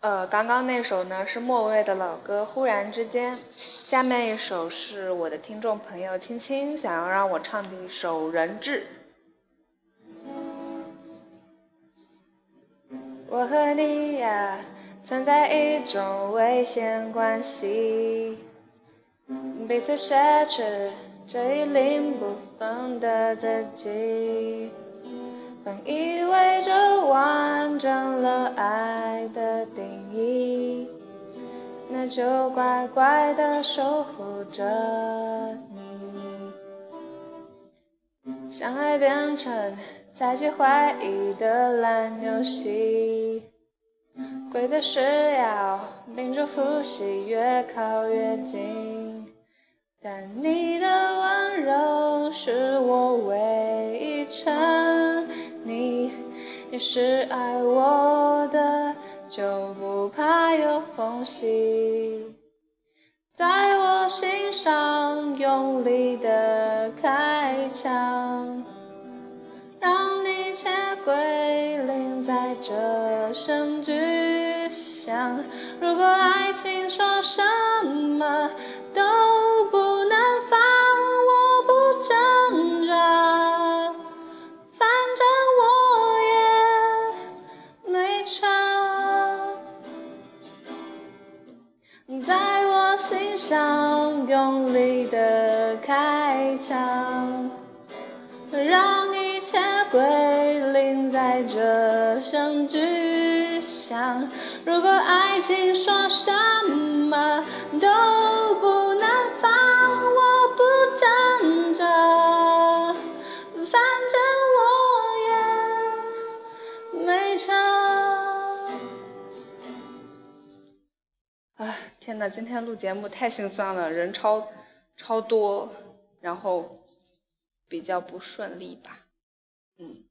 呃，刚刚那首呢是莫文蔚的老歌《忽然之间》，下面一首是我的听众朋友青青想要让我唱的一首《人质》。我和你呀存在一种危险关系，彼此挟持这一零不分的自己。本以为这完整了爱的定，就乖乖的守护着你。相爱变成猜忌怀疑的烂游戏，规则是要屏住呼吸，越靠越近。但你的温柔是我唯一沉溺，你是爱我的，就不怕有缝隙，在我心上用力的开枪，让一切归零，在这声巨响。如果爱情说什么在我心上用力的开枪，让一切归零，在这声巨响。如果爱情说什么都不天呐，今天录节目太心酸了，人超超多，然后比较不顺利吧，嗯。